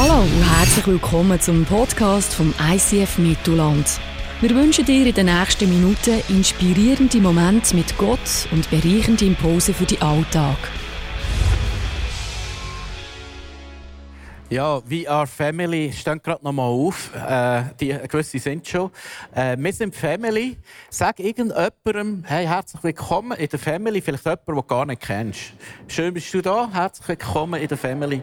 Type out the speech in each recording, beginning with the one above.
Hallo und herzlich willkommen zum Podcast vom ICF Mittelland. Wir wünschen dir in den nächsten Minuten inspirierende Momente mit Gott und bereichende Impulse für den Alltag. Ja, We Are Family steht gerade noch mal auf. Äh, die gewisse sind schon. Äh, wir sind Family. Sag irgendjemandem, hey, herzlich willkommen in der Family. Vielleicht jemand, den du gar nicht kennst. Schön bist du da. Herzlich willkommen in der Family.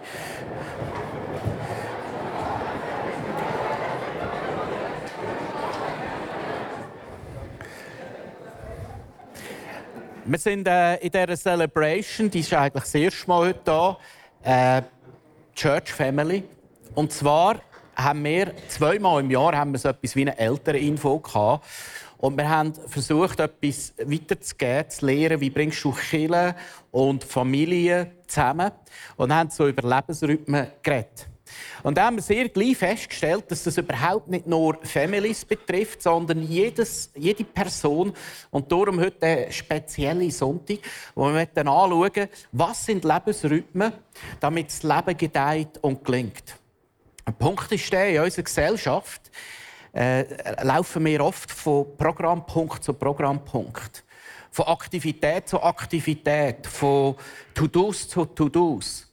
Wir sind äh, in dieser Celebration, die ist eigentlich das erste Mal heute da. Äh, Church Family. Und zwar haben wir zweimal im Jahr haben wir so etwas wie eine Elterninfo gehabt. Und wir haben versucht, etwas weiterzugeben, zu lernen, wie bringst du Kinder und Familie zusammen. Und haben so über Lebensrhythmen geredet. Und da haben wir sehr gleich festgestellt, dass das überhaupt nicht nur Families betrifft, sondern jedes, jede Person. Und darum heute der spezielle Sonntag, wo wir dann anschauen, was sind Lebensrhythmen, damit das Leben gedeiht und gelingt. Ein Punkt ist der, in unserer Gesellschaft äh, laufen wir oft von Programmpunkt zu Programmpunkt. Von Aktivität zu Aktivität, von To-Dos zu To-Dos.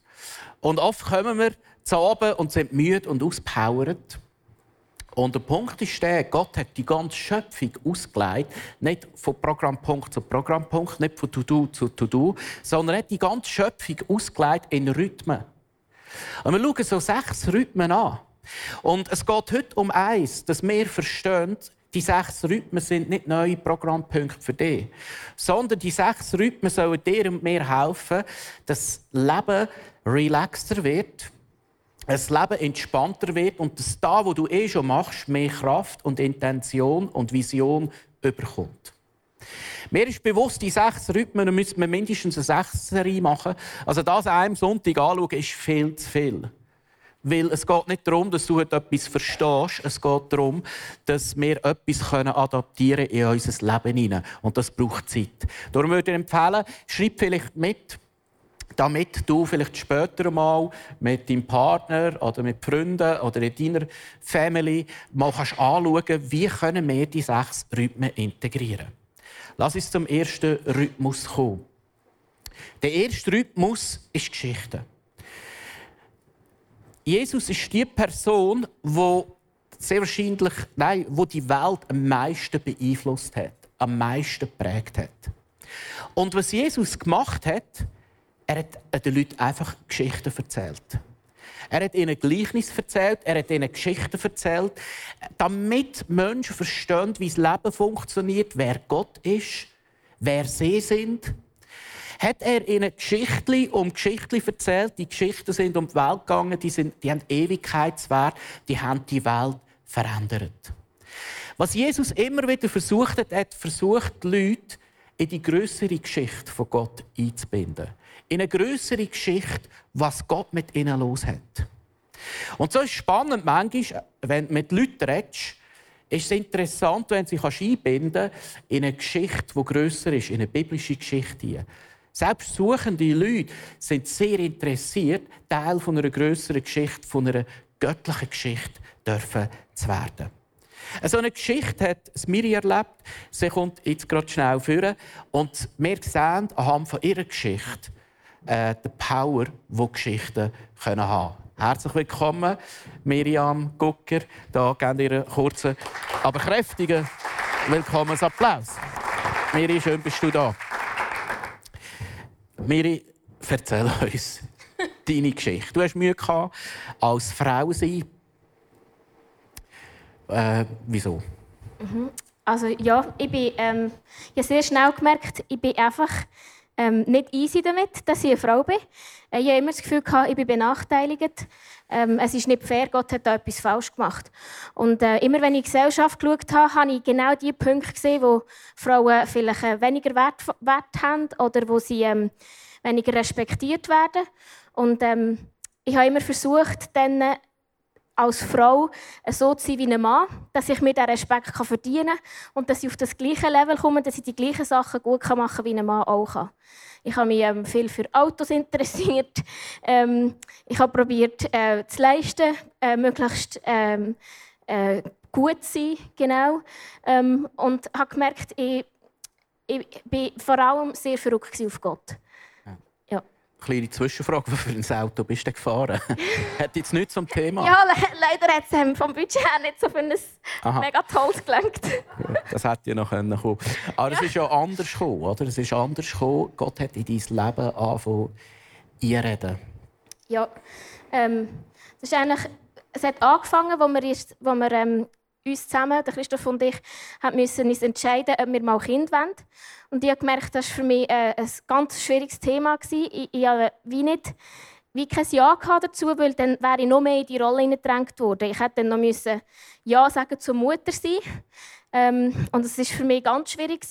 Und oft kommen wir zu oben und sind müde und auspowert. Und der Punkt ist der, Gott hat die ganze Schöpfung ausgelegt, nicht von Programmpunkt zu Programmpunkt, nicht von To-Do zu To-Do, sondern er hat die ganze Schöpfung ausgelegt in Rhythmen. Und wir schauen so sechs Rhythmen an. Und es geht heute um eins, dass wir verstehen, die sechs Rhythmen sind nicht neue Programmpunkte für dich, sondern die sechs Rhythmen sollen dir und mir helfen, dass das Leben relaxter wird, das Leben entspannter wird und dass da, wo du eh schon machst, mehr Kraft und Intention und Vision überkommt. Mir ist bewusst, die sechs Rhythmen müssen wir mindestens eine Sechserie machen. Also das an einem Sonntag anschauen, ist viel zu viel. Weil es geht nicht darum, dass du etwas verstehst. Es geht darum, dass wir etwas adaptieren können in unser Leben hinein. Und das braucht Zeit. Darum würde ich empfehlen, schreib vielleicht mit, damit du vielleicht später mal mit deinem Partner oder mit Freunden oder in deiner Family mal kannst anschauen wie können wir die sechs Rhythmen integrieren. Lass uns zum ersten Rhythmus kommen. Der erste Rhythmus ist Geschichte. Jesus ist die Person, die sehr wahrscheinlich, nein, wo die Welt am meisten beeinflusst hat, am meisten geprägt hat. Und was Jesus gemacht hat, er hat den Leuten einfach Geschichten erzählt. Er hat ihnen Gleichnis erzählt, er hat ihnen Geschichten erzählt, damit Menschen verstehen, wie das Leben funktioniert, wer Gott ist, wer sie sind. Hat er ihnen Geschichten um Geschichten erzählt. Die Geschichten sind um die Welt gegangen, die, sind, die haben Ewigkeitswert, die haben die Welt verändert. Was Jesus immer wieder versucht hat, hat versucht, die Leute in die größere Geschichte von Gott einzubinden in eine größere Geschichte, was Gott mit ihnen los hat. Und so ist es spannend, manchmal, wenn du mit Leuten redest, ist es interessant, wenn sie einbinden in eine Geschichte, die grösser ist, in eine biblische Geschichte. Selbst suchende Leute sind sehr interessiert, Teil von einer größeren Geschichte, von einer göttlichen Geschichte dürfen zu werden. So eine Geschichte hat Miri erlebt. Sie kommt jetzt gerade schnell vor. Und wir sehen anhand ihrer Geschichte, äh, die Power, die Geschichten können haben Herzlich willkommen, Miriam Gucker. Da geben ihr einen kurzen, aber kräftigen Willkommensapplaus. Miri, schön bist du da. Miri, erzähl uns deine Geschichte. Du hast Mühe gehabt, als Frau sein. Äh, wieso? Mhm. Also ja, ich bin ähm, ich sehr schnell gemerkt, ich bin einfach ähm, nicht easy damit, dass ich eine Frau bin. Äh, ich habe immer das Gefühl, ich bin benachteiligt. Ähm, es ist nicht fair, Gott hat da etwas falsch gemacht. Und äh, immer wenn ich in die Gesellschaft geschaut habe, habe ich genau die Punkte gesehen, wo Frauen vielleicht äh, weniger Wert, Wert haben oder wo sie ähm, weniger respektiert werden. Und ähm, ich habe immer versucht, dann als Frau so zu sein wie ein Mann, dass ich mir diesen Respekt verdienen kann und dass ich auf das gleiche Level komme, dass ich die gleichen Sachen gut machen kann, wie ein Mann auch kann. Ich habe mich ähm, viel für Autos interessiert. Ähm, ich habe probiert äh, zu leisten, äh, möglichst ähm, äh, gut zu sein, genau. Ähm, und habe gemerkt, ich, ich bin vor allem sehr verrückt auf Gott kleine Zwischenfrage. Was für ein Auto bist du gefahren? hat jetzt nicht zum Thema? Ja, le leider hat es ähm, vom Budget her nicht so für ein Aha. mega tolles gelangt. das hätte ja noch kommen können. Aber es ist ja anders gekommen, oder? Es ist anders gekommen. Gott hat in dein Leben angefangen einreden. Ja, ähm, das ist eigentlich, es hat angefangen, wo wir, wo wir ähm, uns zusammen, der Christoph und ich, haben müssen uns entscheiden, ob wir mal Kind wollen. Und ich habe gemerkt, das war für mich äh, ein ganz schwieriges Thema. Ich, habe wie nicht wie kein Ja dazu, weil dann wäre ich noch mehr in die Rolle hineingedrängt worden. Ich hätte dann noch müssen Ja sagen zur Mutter sein. Ähm, und das war für mich ganz schwierig.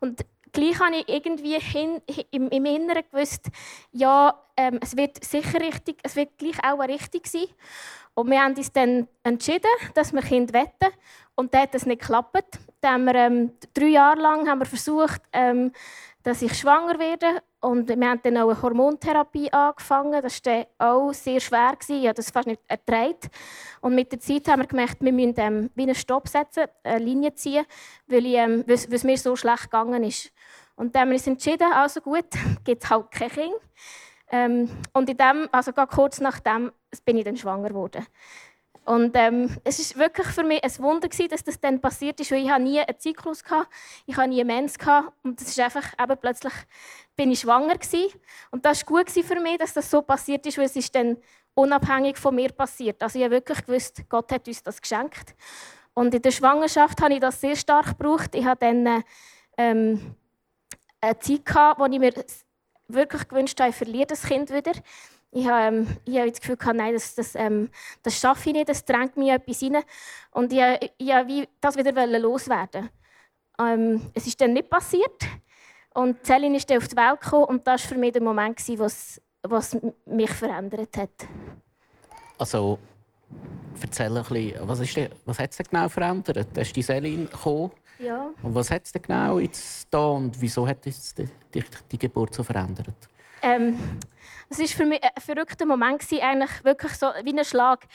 Und gleich habe ich irgendwie hin, im, im Inneren gewusst, ja, ähm, es wird sicher richtig, es wird gleich auch richtig sein. Und wir haben uns dann entschieden, dass wir Kind wetten. Und dann hat das nicht geklappt. Dann haben wir, ähm, drei Jahre lang haben wir versucht, ähm, dass ich schwanger werde. Und wir haben dann auch eine Hormontherapie angefangen. Das war auch sehr schwer. Ich habe das fast nicht ertragen. Und mit der Zeit haben wir gemerkt, wir müssen ähm, wie einen Stopp setzen, eine Linie ziehen, weil, ich, ähm, weil es mir so schlecht gegangen ist. Und dann haben wir uns entschieden, also gut, gibt es halt kein Kind. Ähm, und in dem, also kurz nach dem bin ich dann schwanger geworden. Und ähm, es ist wirklich für mich ein Wunder gewesen, dass das dann passiert ist, weil ich nie einen Zyklus hatte, ich hatte nie einen Mens gehabt, und es ist einfach eben plötzlich bin ich schwanger gewesen. und das war gut für mich, dass das so passiert ist, weil es ist dann unabhängig von mir passiert. Also ich habe wirklich gewusst, Gott hat uns das geschenkt. Und in der Schwangerschaft habe ich das sehr stark gebraucht. Ich hatte dann ähm, eine Zeit gehabt, wo ich mir wirklich gewünscht habe, ich verliere das Kind wieder. Ich habe, ähm, ich habe das Gefühl, gehabt, nein, das, das, ähm, das schaffe ich nicht, das drängt mir etwas rein. Und ich, ich wollte das wieder loswerden. Ähm, es ist dann nicht passiert. Und Celine ist dann auf die Welt gekommen und das war für mich der Moment, was, was mich verändert hat. Also, erzähl ein bisschen, was, ist denn, was hat es genau verändert? Ist die Celine gekommen. Ja. Und was hat es denn genau jetzt da und wieso hat es die, die, die Geburt so verändert? Ähm, es war für mich ein verrückter Moment, eigentlich wirklich so wie ein Schlag.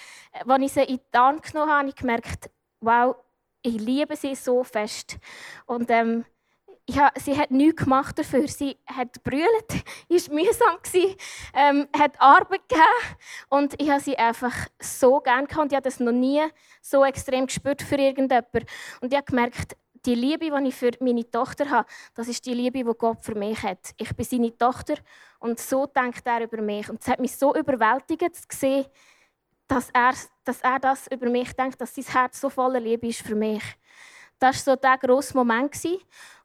Als ich sie in die Arme genommen habe, habe ich gemerkt, wow, ich liebe sie so fest. Und ähm, ja, sie hat nichts gemacht dafür. Sie hat brüllt, war mühsam, ähm, hat Arbeit gegeben. Und ich habe sie einfach so gerne gehabt. Und ich habe das noch nie so extrem gespürt für irgendjemanden. Und ich habe gemerkt, die Liebe, die ich für meine Tochter habe, das ist die Liebe, die Gott für mich hat. Ich bin seine Tochter und so denkt er über mich. Und es hat mich so überwältigt zu dass er, dass er das über mich denkt, dass sein Herz so voller Liebe ist für mich. Das war so der grosse Moment.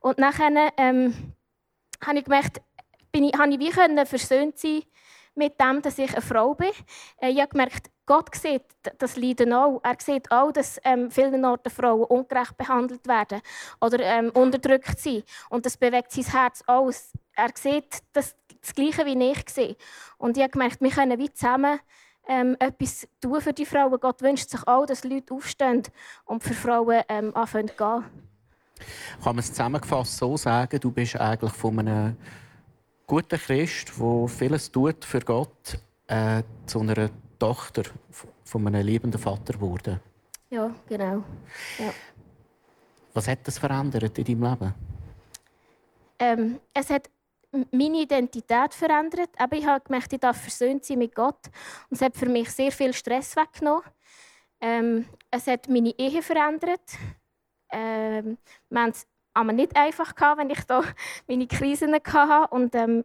Und nachher ähm, habe ich gemerkt, bin ich, habe ich wie versöhnt sein mit dem, dass ich eine Frau bin. Äh, ich habe gemerkt, Gott sieht das Leiden auch. Er sieht auch, dass ähm, vielen Orten Frauen ungerecht behandelt werden oder ähm, unterdrückt sind. Und das bewegt sein Herz aus. Er sieht das, das Gleiche, wie ich sehe. Und ich habe gemerkt, wir können wie zusammen ähm, etwas tun für die Frauen. Gott wünscht sich auch, dass Leute aufstehen und für Frauen ähm, anfangen zu gehen. Kann man es zusammengefasst so sagen, du bist eigentlich von einem guten Christ, der vieles tut für Gott, äh, zu einer Tochter von einem liebenden Vater geworden. Ja, genau. Ja. Was hat das verändert in deinem Leben? Ähm, es hat meine Identität verändert. Aber ich habe gemerkt, ich darf versöhnt sein mit Gott. Und es hat für mich sehr viel Stress weggenommen. Ähm, es hat meine Ehe verändert. Ähm, wir haben es aber nicht einfach gehabt, wenn ich da meine Krisen hatte. Und ähm,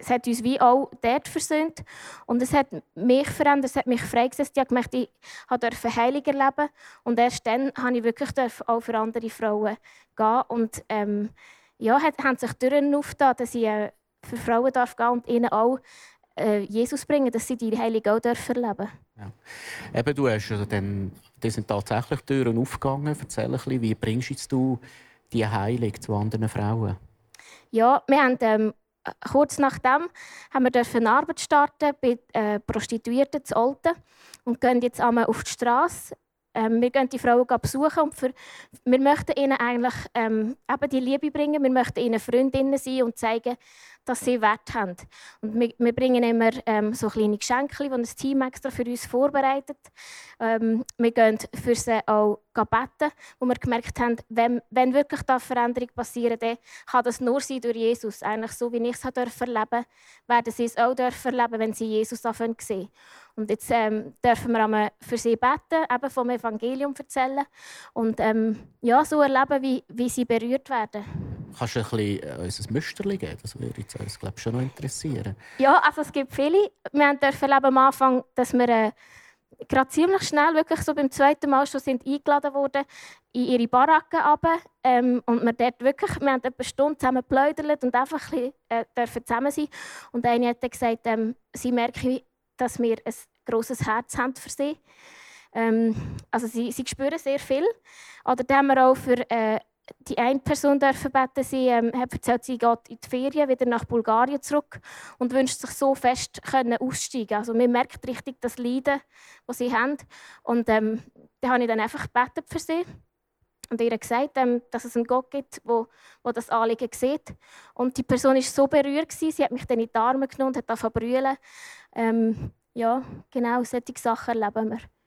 es hat uns wie auch dort versöhnt. Und es hat mich verändert, es hat mich freigesetzt. Ich gemerkt, ich durfte Heilung erleben. Und erst dann durfte ich wirklich auch für andere Frauen gehen. Und ähm, ja, hat, haben sich Türen aufgetan, dass ich äh, für Frauen darf gehen und ihnen auch äh, Jesus bringen, dass sie die Heilige auch dürfen erleben ja. Eben, du hast also dann, die sind tatsächlich Türen aufgegangen. Erzähl ein bisschen, wie bringst du die Heilung zu anderen Frauen? Ja, wir haben ähm, kurz nachdem haben wir eine Arbeit starten bei äh, Prostituierten zu Olten und gehen jetzt einmal auf die Straße. Ähm, wir gehen die Frauen besuchen und für, wir möchten ihnen eigentlich ähm, eben die Liebe bringen. Wir möchten ihnen Freundinnen sein und zeigen, dass sie Wert haben. Und wir, wir bringen immer ähm, so kleine Geschenke, die ein Team extra für uns vorbereitet. Ähm, wir gehen für sie auch beten, wo wir gemerkt haben, wenn, wenn wirklich da Veränderung passieren dann kann das nur sein durch Jesus. Eigentlich so, wie ich es erleben durfte, werden sie es auch erleben, wenn sie Jesus sehen. Und jetzt ähm, dürfen wir für sie beten, eben vom Evangelium erzählen und ähm, ja, so erleben, wie, wie sie berührt werden. Kannst du ein bisschen äh, uns ein Müsterchen geben? Das würde uns glaub, schon noch interessieren. Ja, also es gibt viele. Wir dürfen am Anfang, dass wir äh, gerade ziemlich schnell, wirklich so beim zweiten Mal schon sind eingeladen wurden in ihre Baracken runter. Ähm, und wir dort wirklich, wir haben etwa Stunde zusammen geplaudert und einfach ein bisschen, äh, dürfen zusammen sein. Und eine hat dann gesagt, ähm, sie merken, dass wir ein grosses Herz haben für sie. Ähm, also sie, sie spüren sehr viel. Oder dann haben wir auch für äh, die eine Person dürfen beten. Sie ähm, hat erzählt, sie geht in die Ferien wieder nach Bulgarien zurück und wünscht sich so fest können aussteigen. Also man merkt richtig das Leiden, das sie haben. Und ähm, da habe ich dann einfach gebetet für sie und ihr gesagt, ähm, dass es einen Gott gibt, wo, wo das Anliegen sieht. Und die Person war so berührt gewesen, sie hat mich dann in die Arme genommen und hat angefangen zu brüllen. Ähm, ja, genau solche Sachen erleben wir.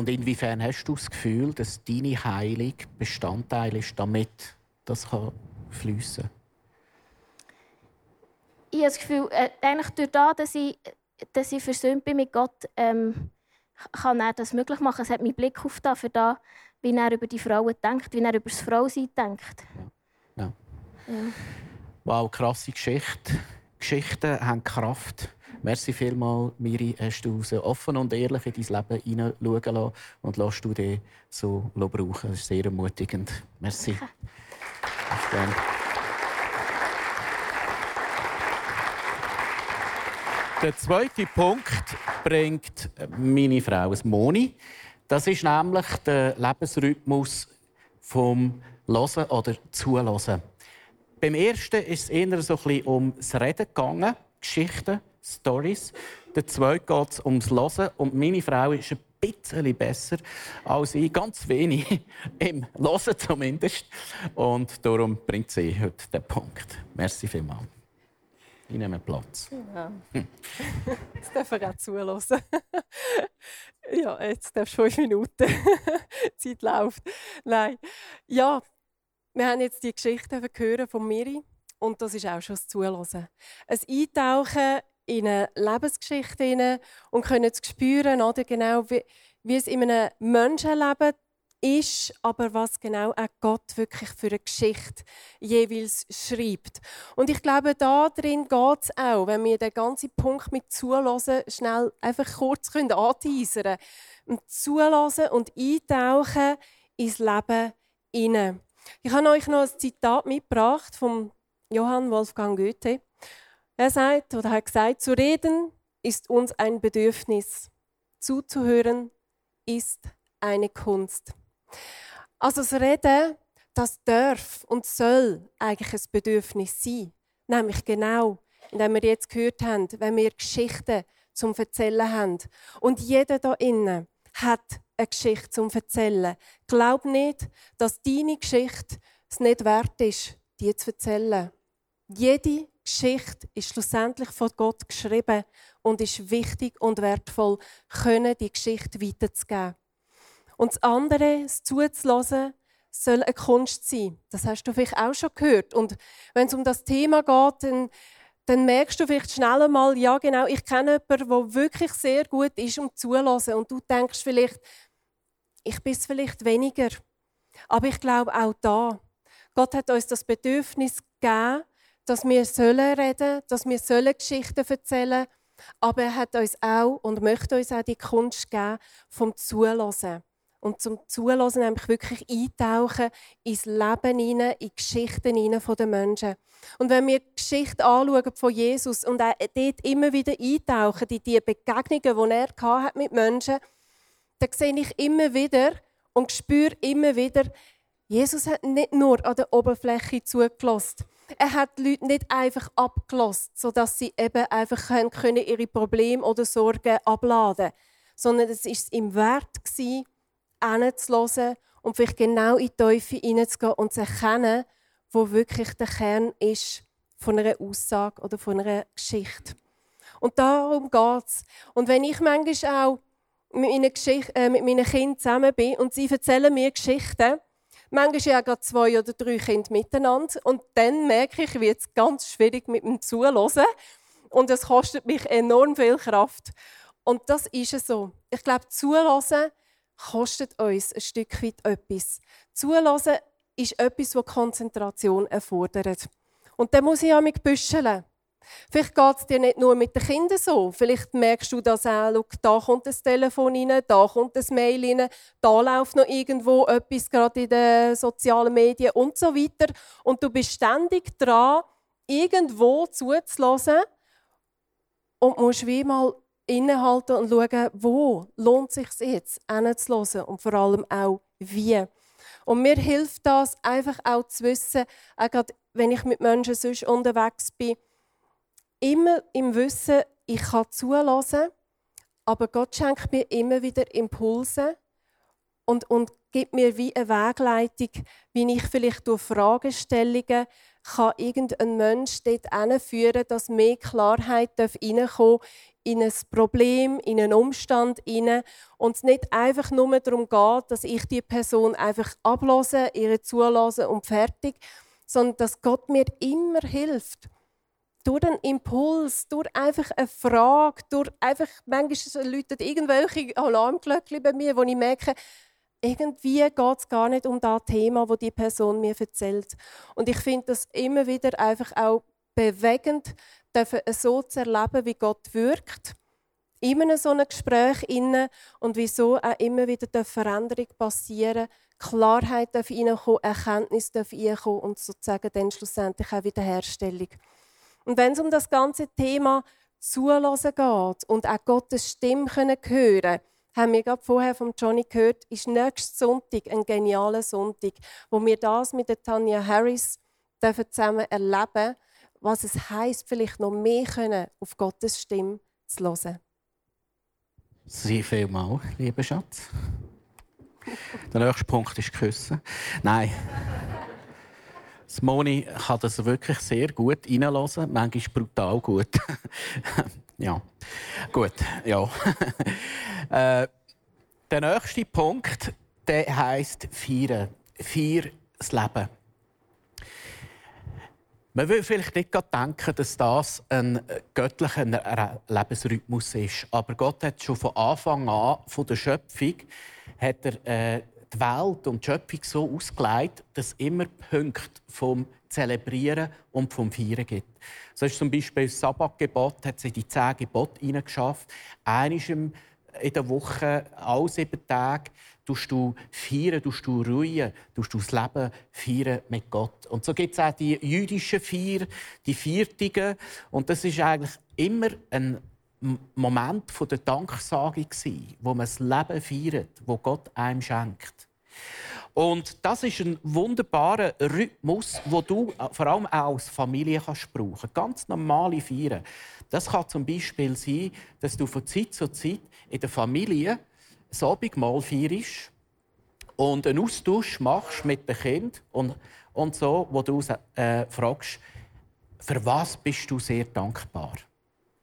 Und inwiefern hast du das Gefühl, dass deine Heilung Bestandteil ist, damit das fließen kann? Ich habe das Gefühl, äh, eigentlich durch das, dass ich, dass ich versöhnt bin mit Gott, ähm, kann er das möglich machen. Es hat meinen Blick auf das, für das, wie er über die Frauen denkt, wie er über das Frausein denkt. Ja. ja. Wow, krasse Geschichte. Geschichten haben Kraft. Merci vielmals, Miri, hast du so offen und ehrlich in dein Leben hineinschauen lassen und lässt du dich so brauchen. Das ist sehr ermutigend. Merci. Der zweite Punkt bringt meine Frau Moni. Das ist nämlich der Lebensrhythmus vom Losen oder Zulassen. Beim ersten ist es eher so ein bisschen um das Reden gegangen, Geschichten Stories. Der zweite geht es ums Hören. Und meine Frau ist ein bisschen besser als ich, ganz wenig im Hören zumindest. Und darum bringt sie heute den Punkt. Merci vielmals. Ich nehme Platz. Ja. Hm. Jetzt darf er auch zulassen. ja, jetzt darfst du fünf Minuten. Die Zeit läuft. Nein. Ja, wir haben jetzt die Geschichte von Miri. Und das ist auch schon das Zulassen. Ein Eintauchen in eine Lebensgeschichte hinein und können spüren, oder genau wie, wie es in einem Menschenleben ist, aber was genau auch Gott wirklich für eine Geschichte jeweils schreibt. Und ich glaube, da drin geht es auch, wenn wir den ganzen Punkt mit Zulassen schnell einfach kurz anteasern können. Zulassen und eintauchen ins Leben hinein. Ich habe euch noch ein Zitat mitgebracht von Johann Wolfgang Goethe. Er sagt oder hat gesagt, zu reden ist uns ein Bedürfnis, zuzuhören ist eine Kunst. Also das Reden, das darf und soll eigentlich ein Bedürfnis sein. Nämlich genau, indem wir jetzt gehört haben, wenn wir Geschichten zum Erzählen haben. Und jeder da innen hat eine Geschichte zum Erzählen. Glaub nicht, dass deine Geschichte es nicht wert ist, die zu erzählen. Jede Geschichte ist schlussendlich von Gott geschrieben und ist wichtig und wertvoll, können die Geschichte weiterzugeben. Und das andere, das zuzulassen, soll eine Kunst sein. Das hast du vielleicht auch schon gehört. Und wenn es um das Thema geht, dann, dann merkst du vielleicht schnell einmal, ja genau, ich kenne jemanden, der wirklich sehr gut ist um zulassen. Und du denkst vielleicht, ich bin es vielleicht weniger. Aber ich glaube auch da, Gott hat uns das Bedürfnis gegeben, dass wir sollen reden, dass wir sollen Geschichten erzählen, aber er hat uns auch und möchte uns auch die Kunst geben vom Zulassen. Und zum Zulassen nämlich wirklich eintauchen ins Leben hinein, in Geschichten hinein der Menschen. Und wenn wir die Geschichte anschauen von Jesus und auch dort immer wieder eintauchen in die Begegnungen, die er hat mit Menschen, dann sehe ich immer wieder und spüre immer wieder, Jesus hat nicht nur an der Oberfläche zugelassen, Er hat die Leute nicht einfach abgelost, sodass sie eben einfach können ihre Probleme oder Sorgen abladen sondern es war ihm wert, hinzuhören und vielleicht genau in die Teufel hineinzugehen und zu erkennen, wo wirklich der Kern ist von einer Aussage oder von einer Geschichte. Und darum geht es. Und wenn ich manchmal auch mit meinen, äh, mit meinen Kindern zusammen bin und sie erzählen mir Geschichten, manchmal ja gerade zwei oder drei Kinder miteinander und dann merke ich, wie es ganz schwierig mit dem Zuhören und es kostet mich enorm viel Kraft. Und das ist es so. Ich glaube, Zuhören kostet uns ein Stück weit etwas. Zuhören ist etwas, das Konzentration erfordert. Und dann muss ich auch mit büscheln. Vielleicht geht es dir nicht nur mit den Kindern so. Vielleicht merkst du das auch, schau, da kommt das Telefon rein, da kommt das Mail rein, da läuft noch irgendwo etwas, gerade in den sozialen Medien und so weiter. Und du bist ständig dran, irgendwo zuzulassen und musst wie mal innehalten und schauen, wo lohnt es sich jetzt, hinzuhören und vor allem auch wie. Und mir hilft das einfach auch zu wissen, auch gerade wenn ich mit Menschen sonst unterwegs bin, immer im Wissen, ich kann zulassen, aber Gott schenkt mir immer wieder Impulse und, und gibt mir wie eine Wegleitung, wie ich vielleicht durch Fragestellungen kann irgendein Mensch dort hinführen, dass mehr Klarheit reinkommen in ein Problem, in einen Umstand hinein und es nicht einfach nur darum geht, dass ich die Person einfach ablose, ihre zulasse und fertig, sondern dass Gott mir immer hilft. Durch einen Impuls, durch einfach eine Frage, durch einfach, manchmal läuten irgendwelche Alarmglöckchen bei mir, wo ich merke, irgendwie geht es gar nicht um das Thema, wo die Person mir erzählt. Und ich finde das immer wieder einfach auch bewegend, so zu erleben, wie Gott wirkt in einem so einem Gespräch inne und wieso auch immer wieder Veränderung passieren Klarheit darf reinkommen, Erkenntnis darf reinkommen und sozusagen dann schlussendlich auch Wiederherstellung. Und wenn es um das ganze Thema Zulassen geht und auch Gottes Stimme hören können, haben wir gerade vorher von Johnny gehört, ist nächsten Sonntag ein genialer Sonntag, wo wir das mit der Tanja Harris zusammen erleben was es heißt, vielleicht noch mehr können, auf Gottes Stimme zu hören. Sehr viel mal, lieber Schatz. Der nächste Punkt ist Küssen. Nein. Das Moni kann das wirklich sehr gut reinlassen, manchmal brutal gut. ja, gut, ja. äh, der nächste Punkt der heisst Feiern. Feier das Leben. Man will vielleicht nicht denken, dass das ein göttlicher Lebensrhythmus ist. Aber Gott hat schon von Anfang an, von der Schöpfung, hat er äh, die Welt und die Schöpfung so ausgelegt, dass es immer Punkte vom Zelebrieren und vom Feiern gibt. So ist zum Beispiel das Sabbatgebot, hat sie die zehn Gebote hineingeschafft. Eines in der Woche, alle sieben Tage, tust du feiern, tust du ruhen, tust du das Leben feiern mit Gott. Und so gibt es auch die jüdischen Feier, die Viertigen. Und das ist eigentlich immer ein Moment der Danksagung, wo man das Leben feiert, wo Gott einem schenkt. Und das ist ein wunderbarer Rhythmus, wo du vor allem auch als Familie kannst brauchen. Ganz normale Feiern. Das kann zum Beispiel sein, dass du von Zeit zu Zeit in der Familie das Abendmahl feierst und einen Austausch machst mit dem Kind und, und so, wo du äh, fragst, für was bist du sehr dankbar?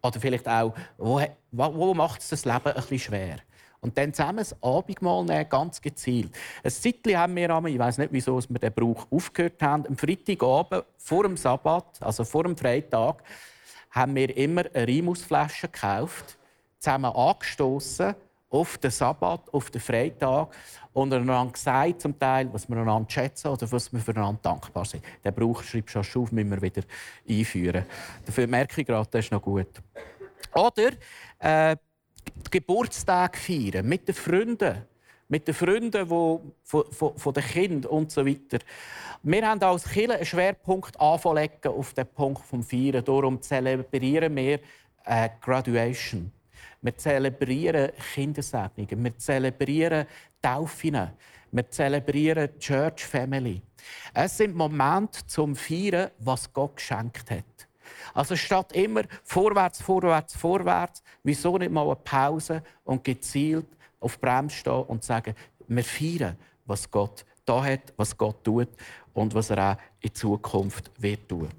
Oder vielleicht auch, wo, wo macht es das Leben ein bisschen schwer? Und dann zusammen das Abendmahl nehmen, ganz gezielt. Ein Zeitchen haben wir einmal, ich weiß nicht, wieso wir den Brauch aufgehört haben, am Freitagabend vor dem Sabbat, also vor dem Freitag, haben wir immer eine Rimusflasche gekauft, zusammen angestoßen auf den Sabbat, auf den Freitag und einander gesagt, zum Teil, was wir einander schätzen oder was wir füreinander dankbar sind. Den Brauch schreibst du schon auf, müssen wir wieder einführen. Dafür merke ich gerade, das ist noch gut. Oder äh, Geburtstag feiern mit den Freunden. Mit den Freunden wo, von, von, von den Kindern und so weiter. Wir haben als Kirche einen Schwerpunkt auf den Punkt des Feiern. Darum zelebrieren wir äh, Graduation Wir zelebrieren Kindersegnungen. Wir zelebrieren Taufen. Wir zelebrieren Church Family. Es sind Momente zum Feiern, was Gott geschenkt hat. Also statt immer vorwärts, vorwärts, vorwärts, wieso nicht mal eine Pause und gezielt auf Bremse stehen und sagen, wir feiern, was Gott da hat, was Gott tut und was er auch in Zukunft wird tun.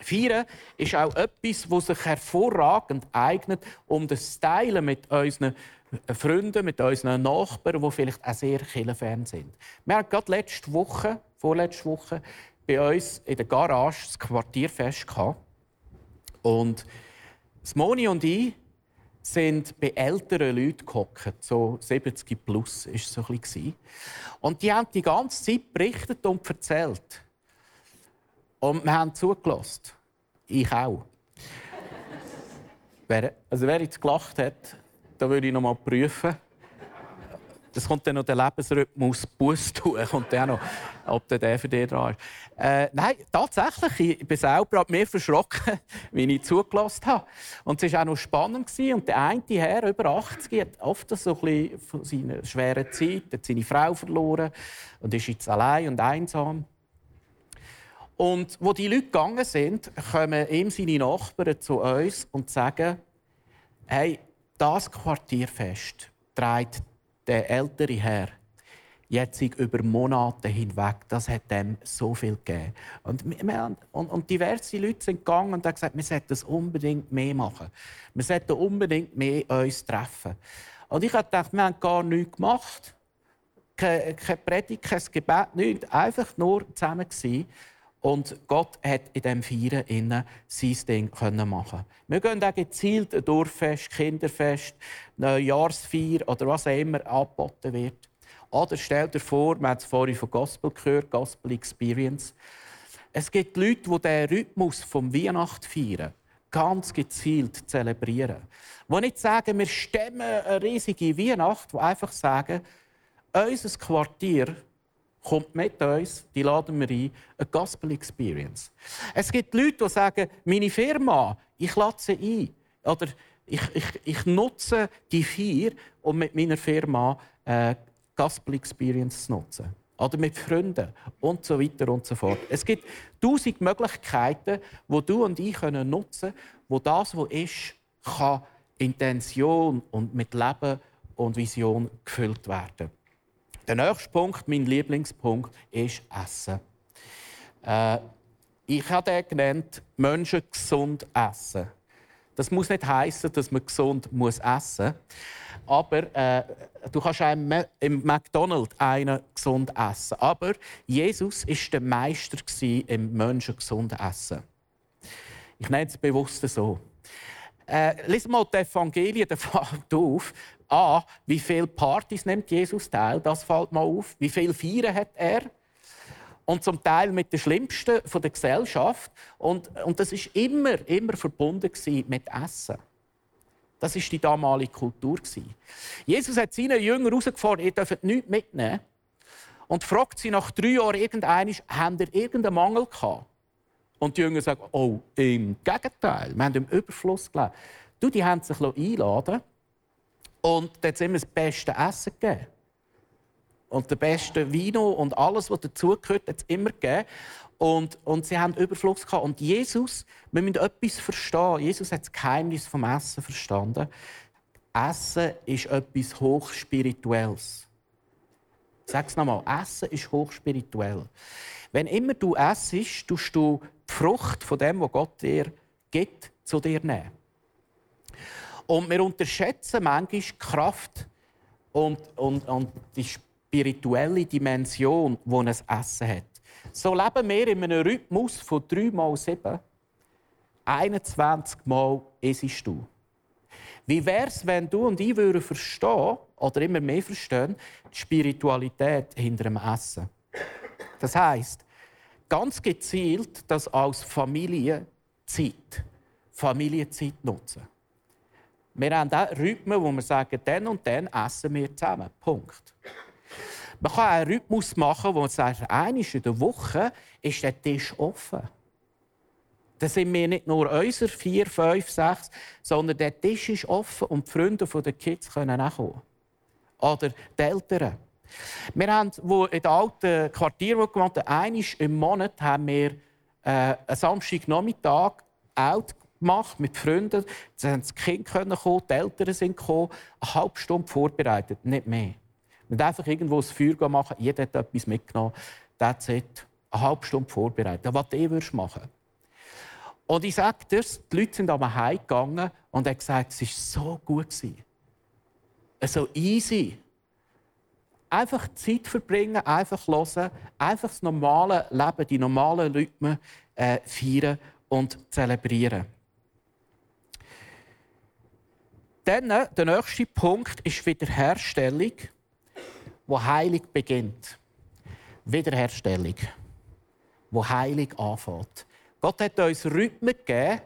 Feiern ist auch etwas, das sich hervorragend eignet, um das Teilen mit unseren Freunden, mit unseren Nachbarn, die vielleicht auch sehr Kirchenfan sind. Wir hatten gerade letzte Woche, vorletzte Woche, bei uns in der Garage das Quartierfest gehabt. Und Moni und ich sind bei älteren Leuten gehockt, so 70 plus ist es so ein bisschen. Und die haben die ganze Zeit berichtet und erzählt. Und wir haben zugelassen. Ich auch. wer, also wer jetzt gelacht hat, da würde ich noch mal prüfen. Das kommt dann noch der Lebensrhythmus Bus tun, noch, ob der DVD dran ist. Äh, nein, tatsächlich, ich bin selber mehr verschrocken, wie ich zugelassen habe. Und es war auch noch spannend. Und der eine Herr, über 80, hat oft so ein von seiner schweren Zeit, hat seine Frau verloren und ist jetzt allein und einsam. Und wo die Leute gegangen sind, kommen ihm seine Nachbarn zu uns und sagen, hey, das Quartierfest trägt der ältere Herr jetzt über Monate hinweg, das hat dem so viel gegeben. Und, und, und diverse Leute sind gegangen und haben gesagt, wir sollten das unbedingt mehr machen. Wir sollten unbedingt mehr uns treffen. Und ich habe gedacht, wir haben gar nichts gemacht. Keine, keine Predigt, kein Gebet, nichts. Einfach nur zusammen gewesen. Und Gott hat in diesem Feiern innen sein Ding machen Wir gehen auch gezielt ein Dorffest, Kinderfest, Neujahrsfeier oder was auch immer angeboten wird. Oder stell dir vor, wir haben es vorhin von Gospel gehört, Gospel Experience. Es gibt Leute, die diesen Rhythmus vom Weihnacht feiern, ganz gezielt zelebrieren. Die nicht sagen, wir stemmen eine riesige Weihnacht, die einfach sagen, unser Quartier kommt mit uns, die laden wir ein, eine Gospel Experience. Es gibt Leute, die sagen, meine Firma, ich lade sie ein. Oder ich, ich, ich nutze die vier, um mit meiner Firma eine Gospel Experience zu nutzen. Oder mit Freunden und so weiter und so fort. Es gibt tausend Möglichkeiten, wo du und ich nutzen können, wo das, was ist, kann Intention und mit Leben und Vision gefüllt werden. Der nächste Punkt, mein Lieblingspunkt, ist Essen. Äh, ich habe den genannt, Menschen gesund essen. Das muss nicht heißen, dass man gesund muss essen muss. Aber äh, du kannst auch im McDonald's einen gesund essen. Aber Jesus war der Meister im Menschen gesund essen. Ich nenne es bewusst so. Äh, lies mal die Evangelien, fällt auf. A, wie viele Partys nimmt Jesus teil? Das fällt mal auf. Wie viele Feiern hat er? Und zum Teil mit den Schlimmsten von der Gesellschaft. Und, und das ist immer, immer verbunden mit Essen. Das ist die damalige Kultur. Jesus hat seinen Jüngern herausgefordert, ihr dürft nichts mitnehmen. Und fragt sie nach drei Jahren irgendeinen, haben ihr irgendeinen Mangel gehabt? Und die Jünger sagen, oh, im Gegenteil, wir haben im Überfluss gelebt. Du, die haben sich einladen und dort hat immer das beste Essen gegeben. Und der beste Vino und alles, was dazugehört, hat es immer gegeben. Und, und sie haben Überfluss gehabt. Und Jesus, wir müssen etwas verstehen. Jesus hat das Geheimnis vom Essen verstanden. Essen ist etwas Hochspirituelles. Sag es nochmal. Essen ist hochspirituell. Wenn immer du essst, tust du die Frucht von dem, was Gott dir gibt, zu dir nehmen. Und wir unterschätzen manchmal die Kraft und, und, und die spirituelle Dimension, die ein Essen hat. So leben wir in einem Rhythmus von 3 mal 7. 21 Mal isst du. Wie wäre es, wenn du und ich würden verstehen oder immer mehr verstehen, die Spiritualität hinter dem Essen? Das heißt, ganz gezielt das als Familienzeit, Familienzeit nutzen. Wir haben auch Rhythmen, wo wir sagen, dann und dann essen wir zusammen. Punkt. Man kann auch einen Rhythmus machen, wo man sagt, einmal in der Woche ist der Tisch offen. dann sind wir nicht nur unser vier, fünf, sechs, sondern der Tisch ist offen und die Freunde der Kids können auch kommen. Oder die Eltern. Wir haben, wo in den alten Quartier, wo gewohnt einmal im Monat haben wir äh, einen Samstagnachmittag out gemacht mit Freunden. Dann haben die Kinder kommen, die Eltern sind gekommen, eine halbe Stunde vorbereitet, nicht mehr. Wir einfach irgendwo das Feuer machen, jeder hat etwas mitgenommen. That's it. Eine halbe Stunde vorbereitet. Was du würdest machen Und ich sage dir, die Leute sind aber heimgegangen und haben gesagt, es war so gut. So easy. Einfach Zeit verbringen, einfach hören, einfach das normale Leben, die normalen Rhythmen äh, feiern und zelebrieren. Dann, äh, der nächste Punkt ist Wiederherstellung, wo Heilig beginnt. Wiederherstellung, wo Heilig anfängt. Gott hat uns Rhythmen gegeben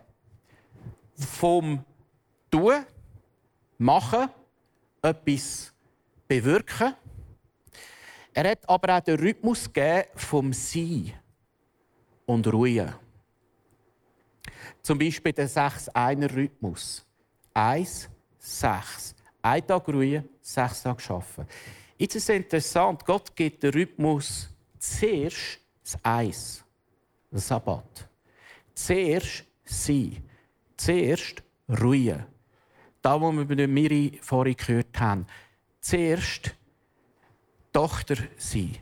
vom Tun, Machen, etwas bewirken. Er hat aber auch den Rhythmus gegeben vom Sein und Ruhen. Zum Beispiel den Sechs-Einer-Rhythmus. Eins, sechs. Ein Tag ruhen, sechs Tage arbeiten. Jetzt ist es interessant, Gott gibt den Rhythmus zuerst das Eis, der Sabbat. Zuerst sein. Zuerst ruhen. Da, wo wir bei Miri vorhin gehört haben. Zuerst Tochter sein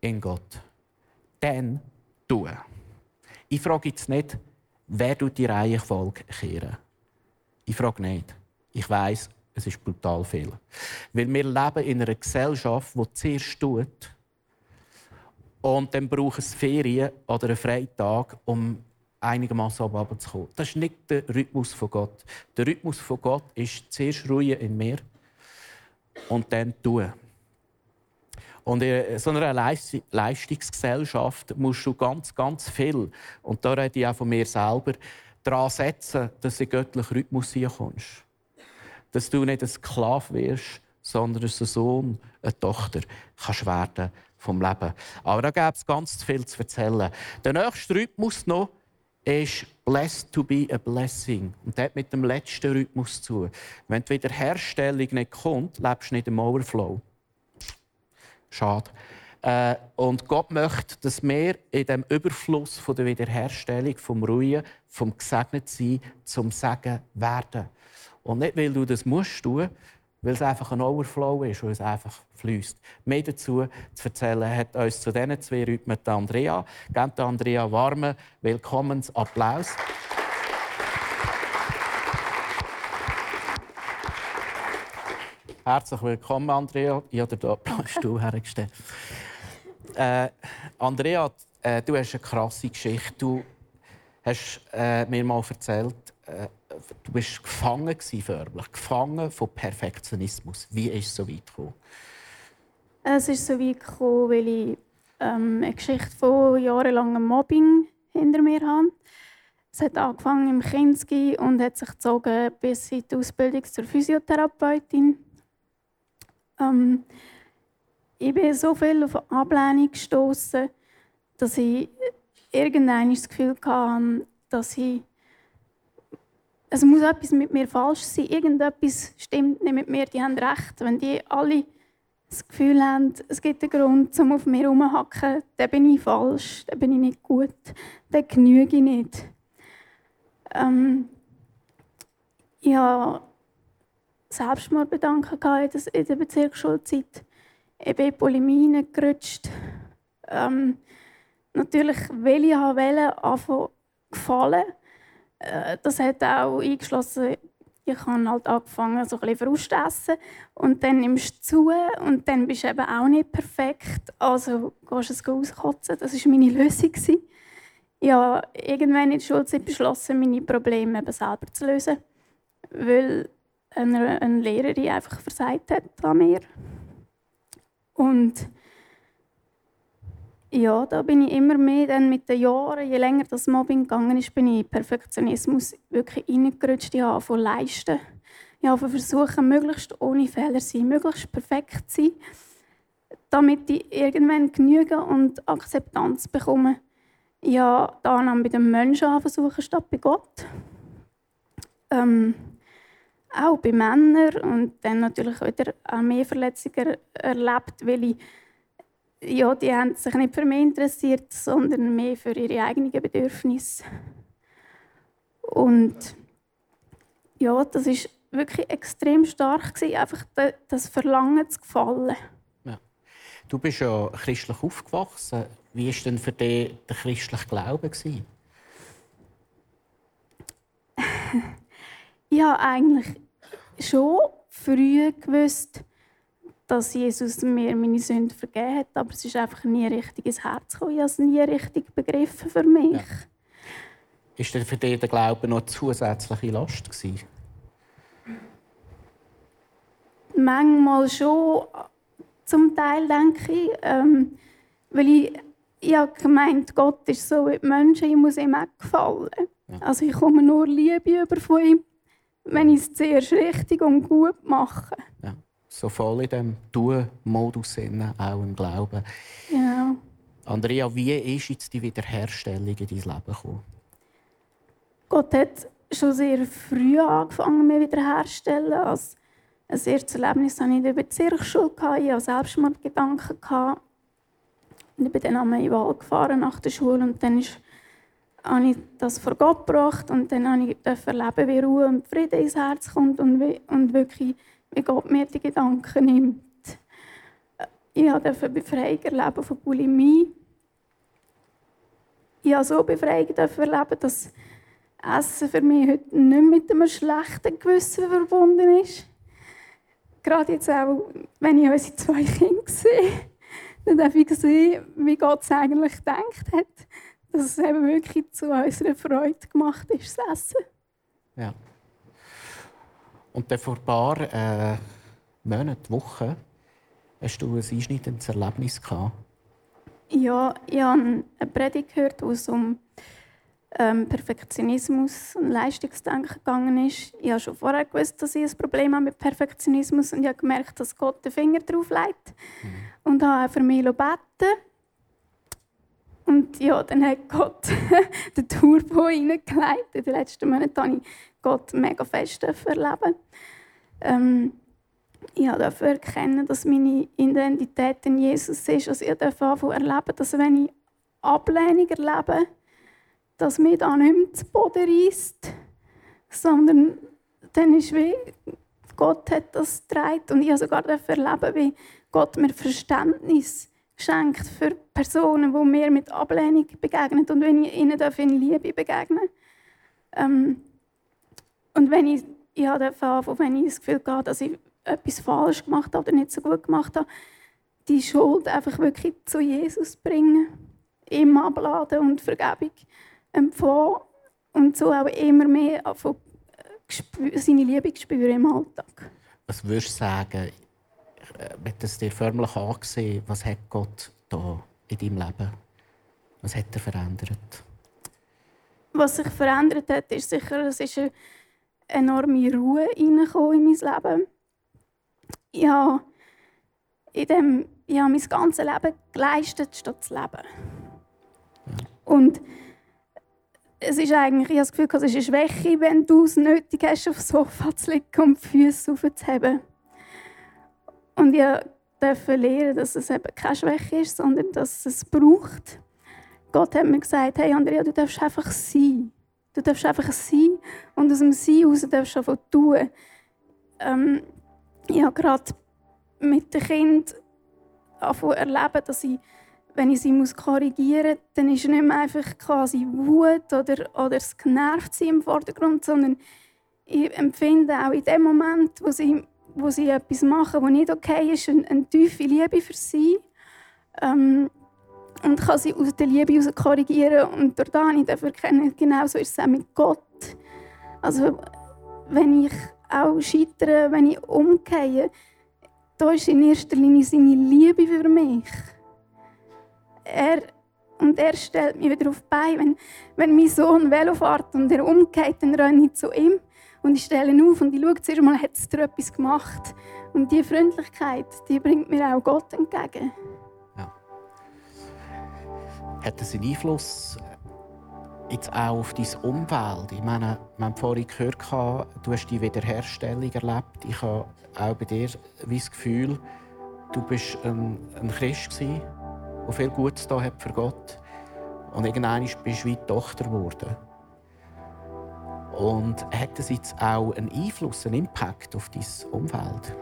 in Gott. Dann tun. Ich frage jetzt nicht, wer die Reihenfolge kehren. Ich frage nicht. Ich weiß, es ist brutal viel. Weil wir leben in einer Gesellschaft, die zuerst tut und dann braucht es Ferien oder einen Freitag, um einigermaßen runterzukommen. Das ist nicht der Rhythmus von Gott. Der Rhythmus von Gott ist zuerst ruhen in mir und dann tun. Und in so einer Leistungsgesellschaft musst du ganz, ganz viel, und da rede ich auch von mir selber, daran setzen, dass du in göttlichen Rhythmus hineinkommst dass du nicht ein Sklave wirst, sondern ein Sohn, eine Tochter kannst werden vom Leben. Aber da gibt es ganz viel zu erzählen. Der nächste Rhythmus noch ist blessed to be a blessing. Und das mit dem letzten Rhythmus zu. Wenn die Wiederherstellung nicht kommt, lebst du nicht im Overflow. Schade. Äh, und Gott möchte, dass wir in dem Überfluss von der Wiederherstellung, vom Ruhen, vom Gesegnetsein zum Segen werden. Und nicht, weil du das musst tun, weil es einfach ein Overflow ist, weil es einfach fließt. Mehr dazu zu erzählen hat uns zu diesen zwei Rhythmen Andrea. Gebt Andrea warmen Willkommensapplaus. Herzlich willkommen, Andrea. Ich habe dir hier einen Stuhl hergestellt. Äh, Andrea, äh, du hast eine krasse Geschichte. Du hast äh, mir mal erzählt, äh, du bist gefangen förmlich, gefangen von Perfektionismus. Wie ist es so weit gekommen? Es ist so weit gekommen, weil ich ähm, eine Geschichte von jahrelangem Mobbing hinter mir habe. Es hat angefangen im Kinski und hat sich gezogen bis in die Ausbildung zur Physiotherapeutin. Ähm, ich bin so viel auf Ablehnung gestoßen, dass ich irgendwann das Gefühl hatte, dass ich es muss etwas mit mir falsch sein. Irgendetwas stimmt nicht mit mir. Die haben recht. Wenn die alle das Gefühl haben, es gibt einen Grund, um auf mir herumzuhacken, dann bin ich falsch, dann bin ich nicht gut, dann genüge ich nicht. Ähm, ich hatte Selbstmordbedanken in der Bezirksschulzeit. Ich bin in Bulimie gerutscht. Ähm, natürlich, weil ich wollte, gefallen das hat auch eingeschlossen, ich habe halt angefangen, so ein bisschen Frust essen. Und dann nimmst du zu und dann bist du eben auch nicht perfekt. Also gehst du es auskotzen. Das war meine Lösung. Ja, irgendwann in der Schulzeit beschlossen, meine Probleme eben selber zu lösen. Weil eine, eine Lehrerin einfach versagt hat an mir. Und ja, da bin ich immer mehr dann mit den Jahren, je länger das Mobbing gegangen ist, bin ich in Perfektionismus wirklich reingerutscht. Ich habe von leisten. Ich habe versuchen, möglichst ohne Fehler zu sein, möglichst perfekt zu sein, damit ich irgendwann Genüge und Akzeptanz bekomme. ja, die Annahme bei den Menschen versuchen statt bei Gott. Ähm, auch bei Männern und dann natürlich wieder auch mehr Verletzungen erlebt, weil ich, ja, die haben sich nicht für mich interessiert, sondern mehr für ihre eigenen Bedürfnisse. Und ja, das ist wirklich extrem stark gewesen, einfach das Verlangen zu gefallen. Ja. Du bist ja christlich aufgewachsen. Wie war denn für dich der christliche Glaube? ja, eigentlich schon früh gewusst, dass Jesus mir meine Sünden vergeben hat, aber es ist einfach nie richtig ins Herz gekommen. Ich habe es nie richtig begriffen für mich. Ja. Ist denn für dich der Glaube noch eine zusätzliche Last gewesen? Manchmal schon, zum Teil denke ich, ähm, weil ich, ich habe gemeint, Gott ist so wie die Menschen, ich muss ihm auch gefallen. Ja. Also ich komme nur Liebe über von ihm wenn ich es zuerst richtig und gut mache. Ja, so voll in dem Tu-Modus, auch im Glauben. Genau. Andrea, wie ist jetzt die Wiederherstellung in dein Leben gekommen? Gott hat schon sehr früh angefangen, mich wiederherzustellen. Als ein erstes Erlebnis hatte ich in der Bezirksschule. Ich hatte Selbstmordgedanken. Und ich bin dann einmal in den Wald gefahren nach der Schule und dann ist habe ich das vor Gott gebracht und dann habe ich erleben, wie Ruhe und Frieden ins Herz kommt und wirklich, wie Gott mir die Gedanken nimmt. Ich durfte Befreiung erleben von Bulimie. Ich habe so Befreiung erleben, dass Essen für mich heute nicht mit einem schlechten Gewissen verbunden ist. Gerade jetzt auch, wenn ich unsere zwei Kinder sehe, dann darf ich sehen, wie Gott es eigentlich gedacht hat dass es eben wirklich zu unserer Freude gemacht ist, das Essen. Ja. Und dann vor ein paar äh, Monaten, Wochen, hast du ein einschneidendes Erlebnis gehabt? Ja, ich habe eine Predigt gehört, wo es um ähm, Perfektionismus und Leistungsdenken gegangen ist. Ich habe schon vorher gewusst, dass ich ein Problem habe mit Perfektionismus und ich habe gemerkt, dass Gott den Finger drauf legt. Mhm. Und habe für mich gebeten und ja, dann hat Gott den Turbo hineingelegt. In den letzten Monaten habe ich Gott mega fest erleben. Ähm, ich durfte erkennen, dass meine Identität in Jesus ist. Also ich durfte erleben, dass wenn ich Ablehnung erlebe, dass mir da nicht mehr zu Boden reißt, sondern dann ist wie Gott hat das getragen. Und ich habe sogar erleben, wie Gott mir Verständnis schenkt für Personen, die mir mit Ablehnung begegnen und wenn ich ihnen in Liebe begegnen ähm, und wenn ich, ich habe wenn ich das Gefühl habe, dass ich etwas falsch gemacht habe oder nicht so gut gemacht habe, die Schuld einfach wirklich zu Jesus bringen, ihm abladen und Vergebung empfangen und so auch immer mehr von seine Liebe spüren im Alltag. Was würdest du sagen, wenn es dir förmlich angesehen, was hat Gott da in deinem Leben? Was hat er verändert? Was sich verändert hat, ist sicher, es ist eine enorme Ruhe in mein Leben. Ich habe, in dem, ich habe mein ganzes Leben geleistet, statt zu leben. Ja. Und es ist eigentlich, ich habe das Gefühl, es ist eine Schwäche, wenn du es nötig hast, auf Sofa zu liegen und die Füße aufzuheben. Und ich durfte lernen, dass es eben keine Schwäche ist, sondern dass es braucht. Gott hat mir gesagt, hey Andrea, du darfst einfach sein. Du darfst einfach sein und aus dem Sein heraus darfst du einfach tun. Ähm, ich habe gerade mit den Kindern erleben, dass ich, wenn ich sie muss korrigieren muss, dann ist nicht mehr einfach quasi Wut oder, oder das Genervtsein im Vordergrund, sondern ich empfinde auch in dem Moment, wo sie wo sie etwas machen, was nicht okay ist, eine, eine tiefe Liebe für sie. Ähm, und kann sie aus der Liebe heraus korrigieren. Und durch das ich dafür erkennen, genauso ist es auch mit Gott. Also, wenn ich auch scheitere, wenn ich umgehe, da ist in erster Linie seine Liebe für mich. Er, und er stellt mich wieder auf die Beine. Wenn, wenn mein Sohn Velo fährt und er umgeht, dann renne ich zu ihm. Und ich stelle ihn auf und ich schaue zuerst mal, hat es dir etwas gemacht? Und diese Freundlichkeit, die bringt mir auch Gott entgegen. Ja. Hat es einen Einfluss jetzt auch auf dein Umfeld. Ich meine, wir haben vorhin gehört, du hast die Wiederherstellung erlebt. Ich habe auch bei dir das Gefühl, du bist ein, ein Christ gewesen, der viel Gutes da hat für Gott. Und irgendwann bist du wie Tochter geworden. Und hat das jetzt auch einen Einfluss, einen Impact auf dein Umfeld?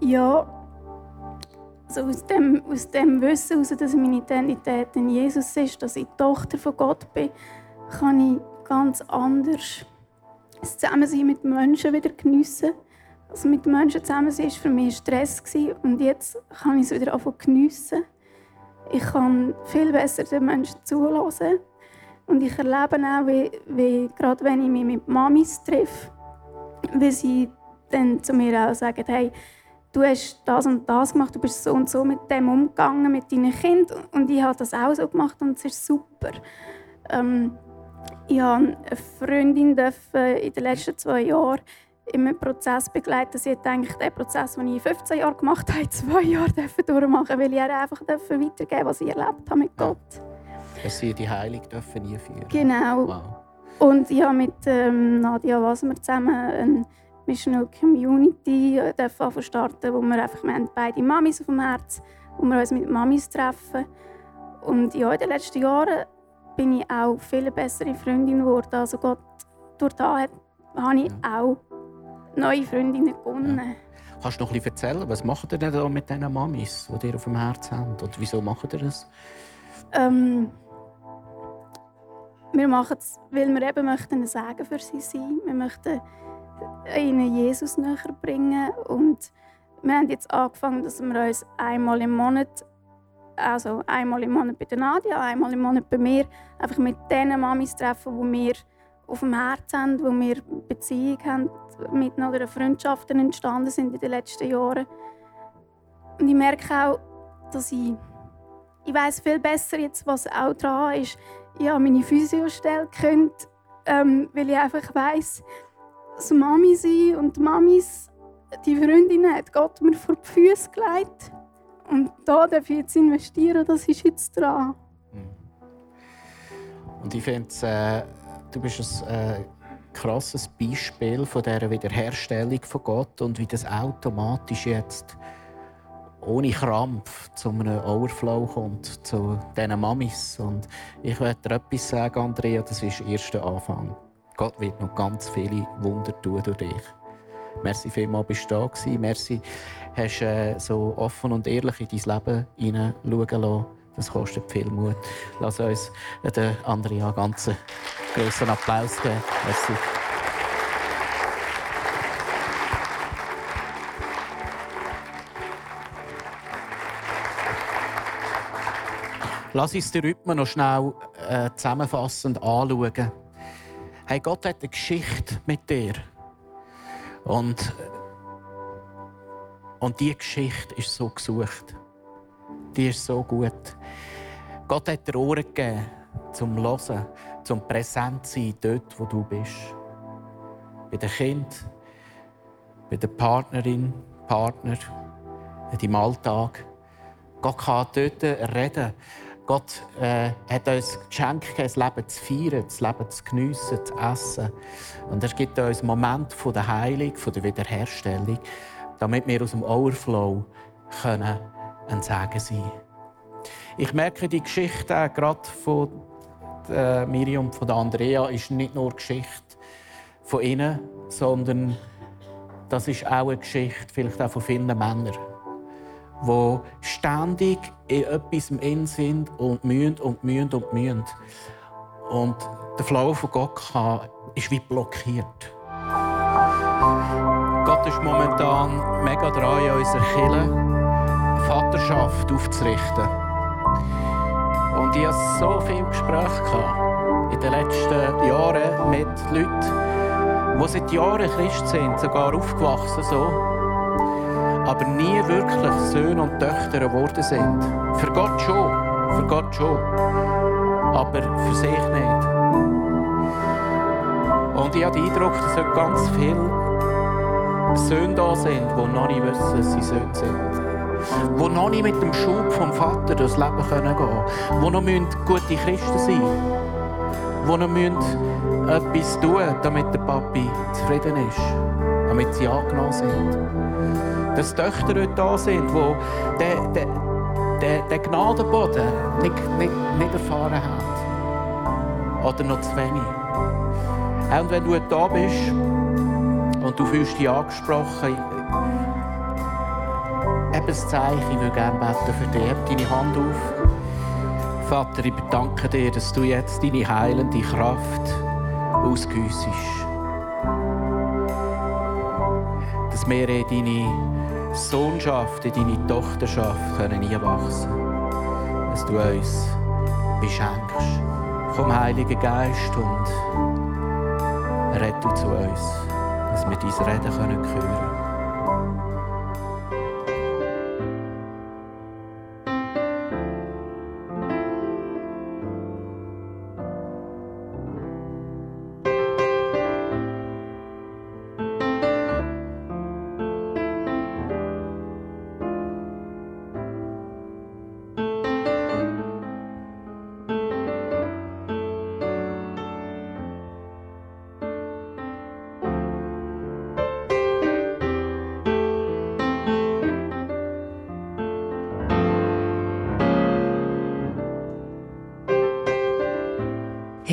Ja, also aus, dem, aus dem Wissen, heraus, dass meine Identität in Jesus ist, dass ich Tochter von Gott bin, kann ich ganz anders das Zusammensein mit Menschen wieder geniessen. Also mit Menschen zusammen sein war für mich Stress und jetzt kann ich es wieder geniessen. Ich kann viel besser den Menschen zulassen und ich erlebe auch, wie, wie gerade wenn ich mich mit Mamis treffe, wie sie dann zu mir auch sagen, hey, du hast das und das gemacht, du bist so und so mit dem umgegangen, mit deinen Kindern. Und ich habe das auch so gemacht und es ist super. Ähm, ich durfte eine Freundin in den letzten zwei Jahren in einem Prozess begleiten. Sie hat eigentlich den Prozess, den ich in 15 Jahren gemacht habe, zwei Jahren durchmachen weil ich ihr einfach weitergeben durfte, was ich erlebt habe mit Gott. Dass sie die Heilung dürfen nie führen Genau. Wow. Und ich habe mit ähm, Nadia Wasmer zusammen ein Missional Community dürfen starten, wo wir einfach wir haben beide Mamis auf dem Herz, wo wir uns mit Mamis treffen. Und ja, in den letzten Jahren bin ich auch viel bessere Freundin geworden. Also Gott, durch das habe ich auch neue Freundinnen gewonnen. Ja. Kannst du noch etwas erzählen? Was macht ihr denn mit diesen Mamis, die ihr auf dem Herz habt? Und wieso macht ihr das? Ähm, wir machen es, weil wir eben möchten ein Segen für sie sein. Wir möchten ihnen Jesus näher bringen. Und wir haben jetzt angefangen, dass wir uns einmal im Monat, also einmal im Monat bei der Nadia, einmal im Monat bei mir, einfach mit den Mamis treffen, die wir auf dem Herzen haben, wo wir Beziehung haben, mit oder Freundschaften entstanden sind in den letzten Jahren. Und ich merke auch, dass ich, ich weiß viel besser jetzt, was auch dran ist. Habe meine Physiostelle gekündigt, ähm, weil ich einfach weiß, das Mami sein und die Mamis, die Freundin hat Gott mir vor die Füße gelegt. Und da darf ich jetzt investieren, das ist jetzt dran. Hm. Und ich finde, äh, du bist ein äh, krasses Beispiel von dieser Wiederherstellung von Gott und wie das automatisch jetzt ohne Krampf zu einem Overflow kommt, zu diesen Mamis. Und ich werde dir etwas sagen, Andrea, das ist der erste Anfang. Gott wird noch ganz viele Wunder tun durch dich. Merci vielmals, bist du da gewesen. Merci, hast äh, so offen und ehrlich in dein Leben hineinschauen lassen. Das kostet viel Mut. Lass uns der Andrea ganz großen Applaus geben. Merci. Lass uns den Rhythmus noch schnell äh, zusammenfassend anschauen. Hey, Gott hat eine Geschichte mit dir. Und, und diese Geschichte ist so gesucht. Die ist so gut. Gott hat dir Ohren gegeben, zum Hören, zum präsent sein, dort, wo du bist. Bei dem Kind, bei der Partnerin, Partner, in deinem Alltag. Gott kann dort reden Gott äh, hat uns geschenkt, das Leben zu feiern, das Leben zu geniessen, zu essen. Und es gibt uns Moment von der Heilung, von der Wiederherstellung, damit wir aus dem Overflow können ein Segen sein Ich merke, die Geschichte äh, gerade von äh, Miriam und von Andrea ist nicht nur Geschichte von ihnen, sondern das ist auch eine Geschichte vielleicht auch von vielen Männern die ständig in etwas in sind und mühen und mühen und mühen. Und der Flow von Gott kann, ist wie blockiert. Gott ist momentan mega dran, in unserer Kirche Vaterschaft aufzurichten. Und ich hatte so viele Gespräche in den letzten Jahren mit Leuten, die seit Jahren Christ sind, sogar aufgewachsen so aber nie wirklich Söhne und Töchter geworden sind. Für Gott schon, für Gott schon, aber für sich nicht. Und ich habe den Eindruck, dass heute ganz viele Söhne da sind, die noch nicht wissen, dass sie Söhne sind. Die noch nicht mit dem Schub vom Vater durchs Leben gehen können. Die noch gute Christen sein müssen. die noch etwas tun damit der Papi zufrieden ist, damit sie angenommen sind. Dass Töchter heute da sind, die den, den, den, den Gnadenboden nicht, nicht, nicht erfahren haben. Oder noch zu wenig. Und wenn du da bist und du fühlst dich angesprochen, eben das Zeichen, ich würde gerne beten für dich. Deine Hand auf. Vater, ich bedanke dir, dass du jetzt deine heilende Kraft ausgüssest. Dass wir in deine Sohnschaft, in deine Tochterschaft einwachsen können. Dass du uns beschenkst. Komm, Heiliger Geist, und du zu uns, dass wir dein Reden hören können.